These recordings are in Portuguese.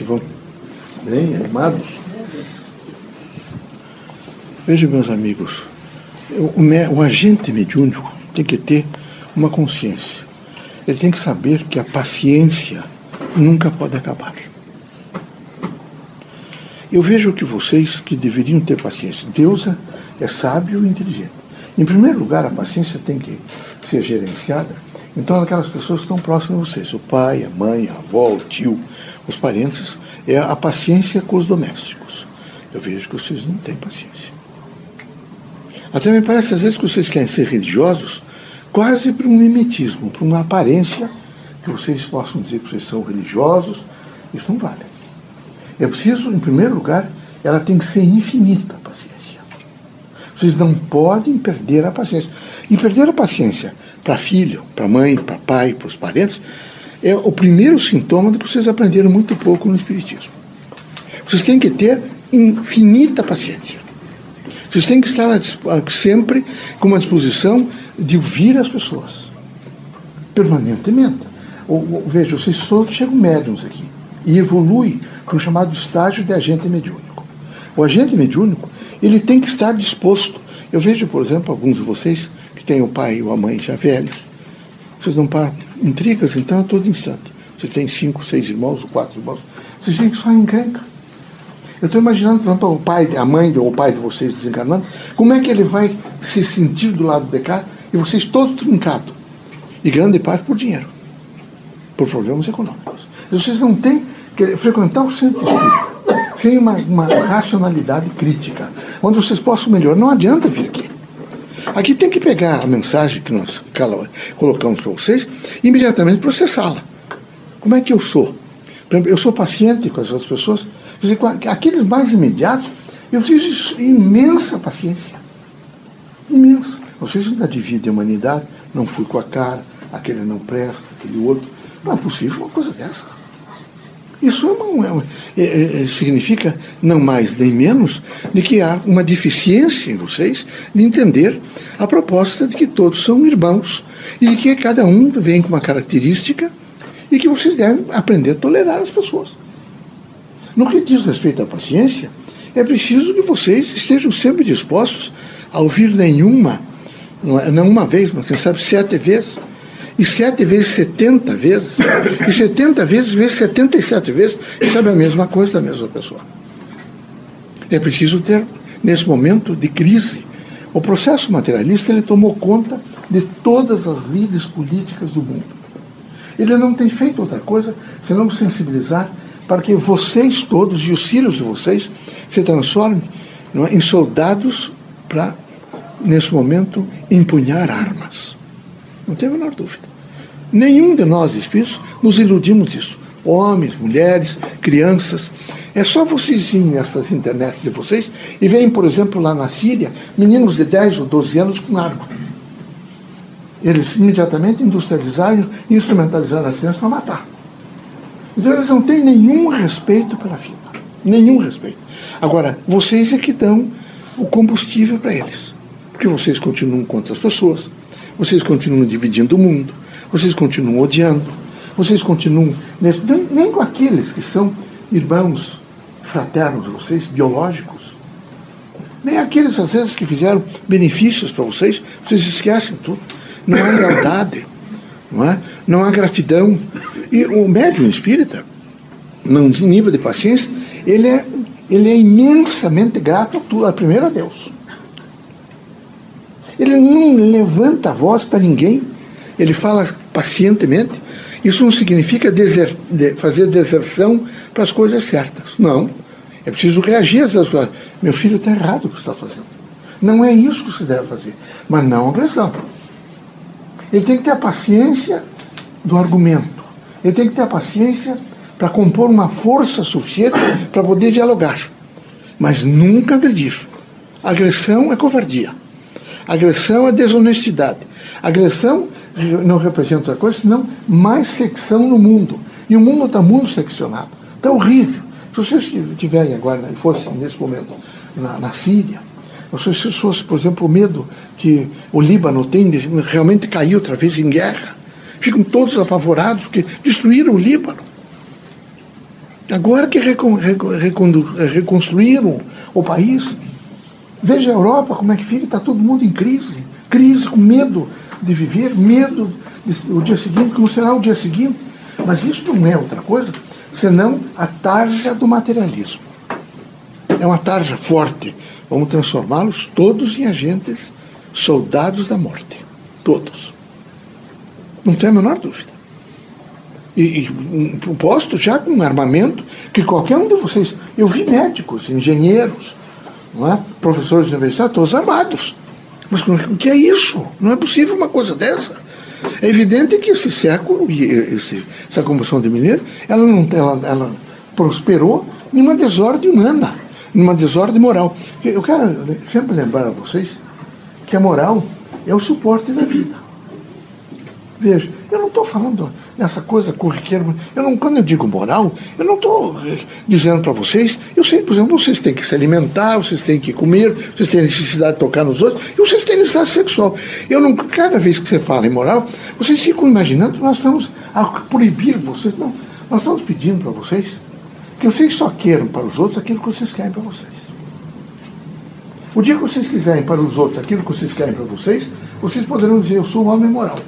que vão bem animados. Veja, meus amigos, o, o agente mediúnico tem que ter uma consciência. Ele tem que saber que a paciência nunca pode acabar. Eu vejo que vocês que deveriam ter paciência. Deus é sábio e inteligente. Em primeiro lugar, a paciência tem que ser gerenciada então, aquelas pessoas que estão próximas de vocês, o pai, a mãe, a avó, o tio, os parentes, é a paciência com os domésticos. Eu vejo que vocês não têm paciência. Até me parece, às vezes, que vocês querem ser religiosos quase para um mimetismo, para uma aparência que vocês possam dizer que vocês são religiosos. Isso não vale. É preciso, em primeiro lugar, ela tem que ser infinita, a paciência. Vocês não podem perder a paciência. E perder a paciência para filho, para mãe, para pai, para os parentes, é o primeiro sintoma de que vocês aprenderam muito pouco no Espiritismo. Vocês têm que ter infinita paciência. Vocês têm que estar sempre com uma disposição de ouvir as pessoas, permanentemente. veja, vocês todos chegam médiums aqui e evolui para o chamado estágio de agente mediúnico. O agente mediúnico ele tem que estar disposto. Eu vejo, por exemplo, alguns de vocês têm o pai ou a mãe já velhos, vocês não param intrigas, então, a todo instante. Você tem cinco, seis irmãos, ou quatro irmãos, vocês que só encrenca. Eu estou imaginando, por exemplo, o pai, a mãe ou o pai de vocês desencarnando, como é que ele vai se sentir do lado de cá e vocês todos trincados. E grande parte por dinheiro, por problemas econômicos. Vocês não têm que frequentar o centro espírita sem uma, uma racionalidade crítica, onde vocês possam melhorar. Não adianta vir aqui. Aqui tem que pegar a mensagem que nós colocamos para vocês e imediatamente processá-la. Como é que eu sou? Eu sou paciente com as outras pessoas. Aqueles mais imediatos, eu preciso imensa paciência. Imensa. Vocês ainda dividem a humanidade, não fui com a cara, aquele não presta, aquele outro. Não é possível uma coisa dessa. Isso é uma, é, é, é, significa não mais nem menos de que há uma deficiência em vocês de entender a proposta de que todos são irmãos e que cada um vem com uma característica e que vocês devem aprender a tolerar as pessoas. No que diz respeito à paciência, é preciso que vocês estejam sempre dispostos a ouvir nenhuma, não uma vez, mas quem sabe sete vezes e sete vezes 70 vezes, e 70 vezes vezes 77 vezes, e sabe a mesma coisa da mesma pessoa. É preciso ter, nesse momento de crise, o processo materialista ele tomou conta de todas as lides políticas do mundo. Ele não tem feito outra coisa senão sensibilizar para que vocês todos e os filhos de vocês se transformem é, em soldados para, nesse momento, empunhar armas. Não tem a menor dúvida. Nenhum de nós espíritos nos iludimos disso. Homens, mulheres, crianças. É só vocês irem nessas internets de vocês e veem, por exemplo, lá na Síria, meninos de 10 ou 12 anos com arma. Eles imediatamente industrializaram e instrumentalizaram as crianças para matar. Então eles não têm nenhum respeito pela vida. Nenhum respeito. Agora, vocês é que dão o combustível para eles. Porque vocês continuam contra as pessoas, vocês continuam dividindo o mundo, vocês continuam odiando, vocês continuam. Nem, nem com aqueles que são irmãos fraternos de vocês, biológicos. Nem aqueles, às vezes, que fizeram benefícios para vocês, vocês esquecem tudo. Não há lealdade, não, é? não há gratidão. E o médium espírita, num nível de paciência, ele é, ele é imensamente grato a tudo, primeiro a Deus. Ele não levanta a voz para ninguém, ele fala pacientemente. Isso não significa fazer deserção para as coisas certas. Não. É preciso reagir às coisas. Meu filho está errado o que está fazendo. Não é isso que se deve fazer. Mas não agressão. Ele tem que ter a paciência do argumento. Ele tem que ter a paciência para compor uma força suficiente para poder dialogar. Mas nunca agredir. Agressão é covardia. Agressão é desonestidade. Agressão não representa outra coisa senão mais secção no mundo. E o mundo está muito seccionado. Está horrível. Se vocês estiverem agora, fossem nesse momento na, na Síria, se vocês fossem, por exemplo, o medo que o Líbano tem de realmente cair outra vez em guerra, ficam todos apavorados porque destruíram o Líbano. Agora que reconstruíram o país, veja a Europa como é que fica, está todo mundo em crise. Crise, com medo de viver, medo do dia seguinte, como será o dia seguinte. Mas isso não é outra coisa senão a tarja do materialismo. É uma tarja forte. Vamos transformá-los todos em agentes soldados da morte. Todos. Não tem a menor dúvida. E, e um posto já com um armamento que qualquer um de vocês. Eu vi médicos, engenheiros, não é? professores de universidade, todos armados. Mas o que é isso? Não é possível uma coisa dessa. É evidente que esse século, esse, essa Convenção de Mineiro, ela, não, ela, ela prosperou em uma desordem humana, em uma desordem moral. Eu quero sempre lembrar a vocês que a moral é o suporte da vida. Veja, eu não estou falando nessa coisa corriqueira. Eu não, quando eu digo moral, eu não estou eh, dizendo para vocês, eu sei, por exemplo, vocês têm que se alimentar, vocês têm que comer, vocês têm necessidade de tocar nos outros, e vocês têm necessidade sexual. Eu não, cada vez que você fala em moral, vocês ficam imaginando que nós estamos a proibir vocês. Não, nós estamos pedindo para vocês que vocês só queiram para os outros aquilo que vocês querem para vocês. O dia que vocês quiserem para os outros aquilo que vocês querem para vocês, vocês poderão dizer, eu sou um homem moral.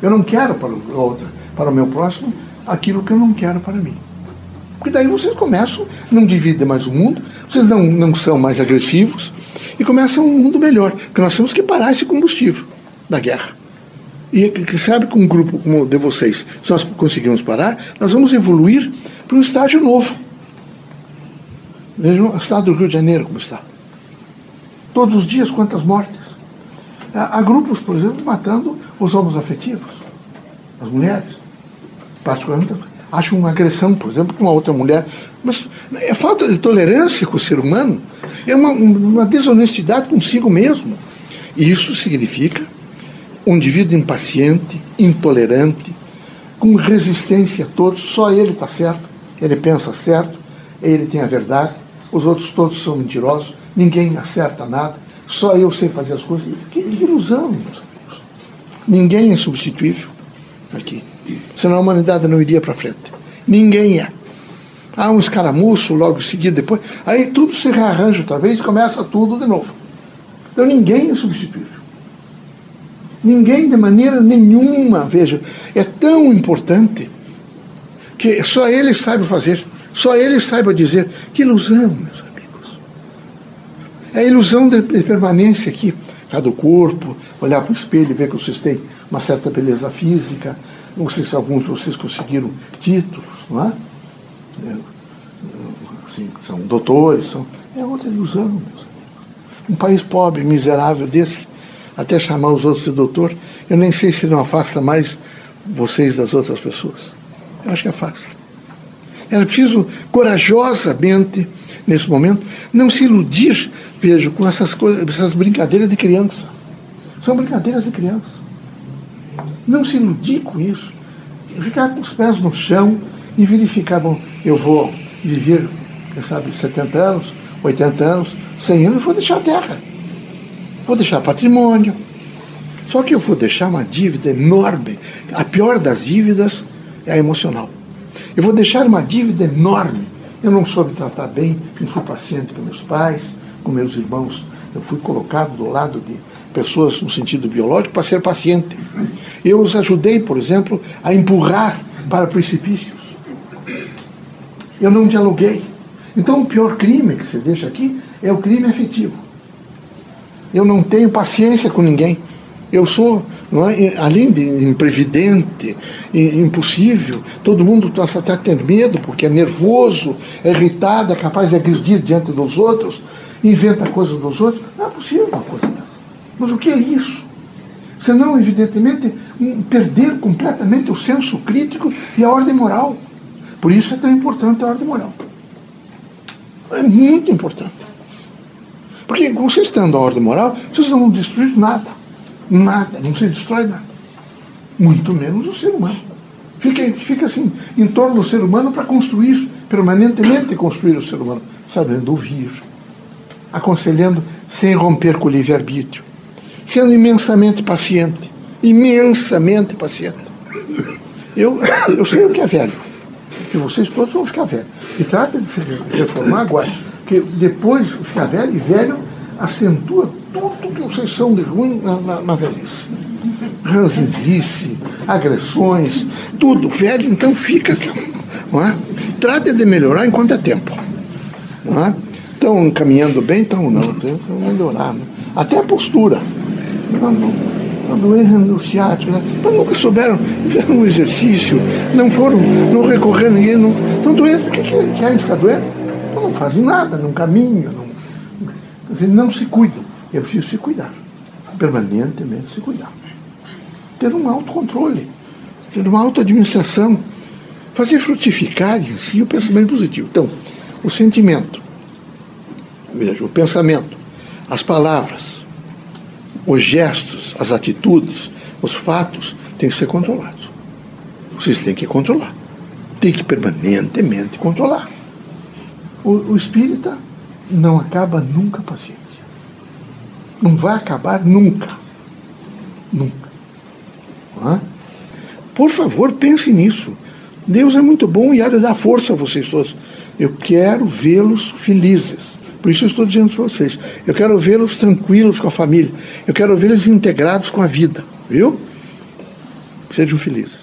Eu não quero para o outro, para o meu próximo aquilo que eu não quero para mim. Porque daí vocês começam, não dividem mais o mundo, vocês não, não são mais agressivos e começam um mundo melhor. Porque nós temos que parar esse combustível da guerra. E que sabe, com um grupo como o de vocês, se nós conseguirmos parar, nós vamos evoluir para um estágio novo. Vejam o estado do Rio de Janeiro como está. Todos os dias, quantas mortes. Há grupos, por exemplo, matando os homens afetivos, as mulheres. Particularmente, acho uma agressão, por exemplo, com uma outra mulher. Mas é falta de tolerância com o ser humano, é uma, uma desonestidade consigo mesmo. E isso significa um indivíduo impaciente, intolerante, com resistência a todos, só ele está certo, ele pensa certo, ele tem a verdade, os outros todos são mentirosos, ninguém acerta nada, só eu sei fazer as coisas. Que, ilusão. Ninguém é substituível aqui. Senão a humanidade não iria para frente. Ninguém é. Há um escaramuço logo em seguida, depois. Aí tudo se rearranja outra vez e começa tudo de novo. Então ninguém é substituível. Ninguém de maneira nenhuma, veja, é tão importante que só ele sabe fazer, só ele saiba dizer. Que ilusão, meus amigos. É a ilusão de permanência aqui, do corpo, olhar para o espelho e ver que vocês têm uma certa beleza física, vocês, alguns de vocês conseguiram títulos, não é? é assim, são doutores, são, é outra ilusão, meus amigos. Um país pobre, miserável desse, até chamar os outros de doutor, eu nem sei se não afasta mais vocês das outras pessoas. Eu acho que afasta. Era preciso corajosamente nesse momento, não se iludir, vejo, com essas coisas, essas brincadeiras de criança. São brincadeiras de criança. Não se iludir com isso. Ficar com os pés no chão e verificar, bom, eu vou viver, quem sabe, 70 anos, 80 anos, 100 anos, vou deixar a terra. Vou deixar patrimônio. Só que eu vou deixar uma dívida enorme. A pior das dívidas é a emocional. Eu vou deixar uma dívida enorme eu não soube tratar bem, não fui paciente com meus pais, com meus irmãos. Eu fui colocado do lado de pessoas no sentido biológico para ser paciente. Eu os ajudei, por exemplo, a empurrar para precipícios. Eu não dialoguei. Então, o pior crime que você deixa aqui é o crime afetivo. Eu não tenho paciência com ninguém. Eu sou, é, além de imprevidente, impossível, todo mundo passa até a ter medo, porque é nervoso, é irritado, é capaz de agredir diante dos outros, inventa coisas dos outros. Não é possível uma coisa dessa. Mas o que é isso? Senão, evidentemente, perder completamente o senso crítico e a ordem moral. Por isso é tão importante a ordem moral. É muito importante. Porque vocês estando a ordem moral, vocês não vão destruir nada. Nada, não se destrói nada. Muito menos o ser humano. Fica, fica assim, em torno do ser humano para construir, permanentemente construir o ser humano, sabendo ouvir, aconselhando sem romper com o livre-arbítrio, sendo imensamente paciente, imensamente paciente. Eu, eu sei o que é velho. que vocês todos vão ficar velhos. E trata de se reformar agora. Porque depois ficar velho, e velho acentua tudo que vocês são de ruim na, na, na velhice. Ranzinzice, agressões, tudo. Velho, então fica. Não é? Trate de melhorar enquanto é tempo. Não é? Estão caminhando bem? Estão não. Tem que melhorar. Até a postura. Não quando erram no ciático, né? mas nunca souberam, fizeram um exercício, não foram, não recorreram a ninguém, não, estão doentes, o que, que querem ficar doentes? Não fazem nada, não caminham, não, dizer, não se cuidam. É preciso se cuidar, permanentemente se cuidar. Ter um autocontrole, ter uma autoadministração, fazer frutificar em si o pensamento positivo. Então, o sentimento, veja, o pensamento, as palavras, os gestos, as atitudes, os fatos têm que ser controlados. Vocês têm que controlar. Tem que permanentemente controlar. O, o espírita não acaba nunca a paciência. Não vai acabar nunca. Nunca. É? Por favor, pense nisso. Deus é muito bom e há de dar força a vocês todos. Eu quero vê-los felizes. Por isso eu estou dizendo para vocês. Eu quero vê-los tranquilos com a família. Eu quero vê-los integrados com a vida. Viu? Sejam felizes.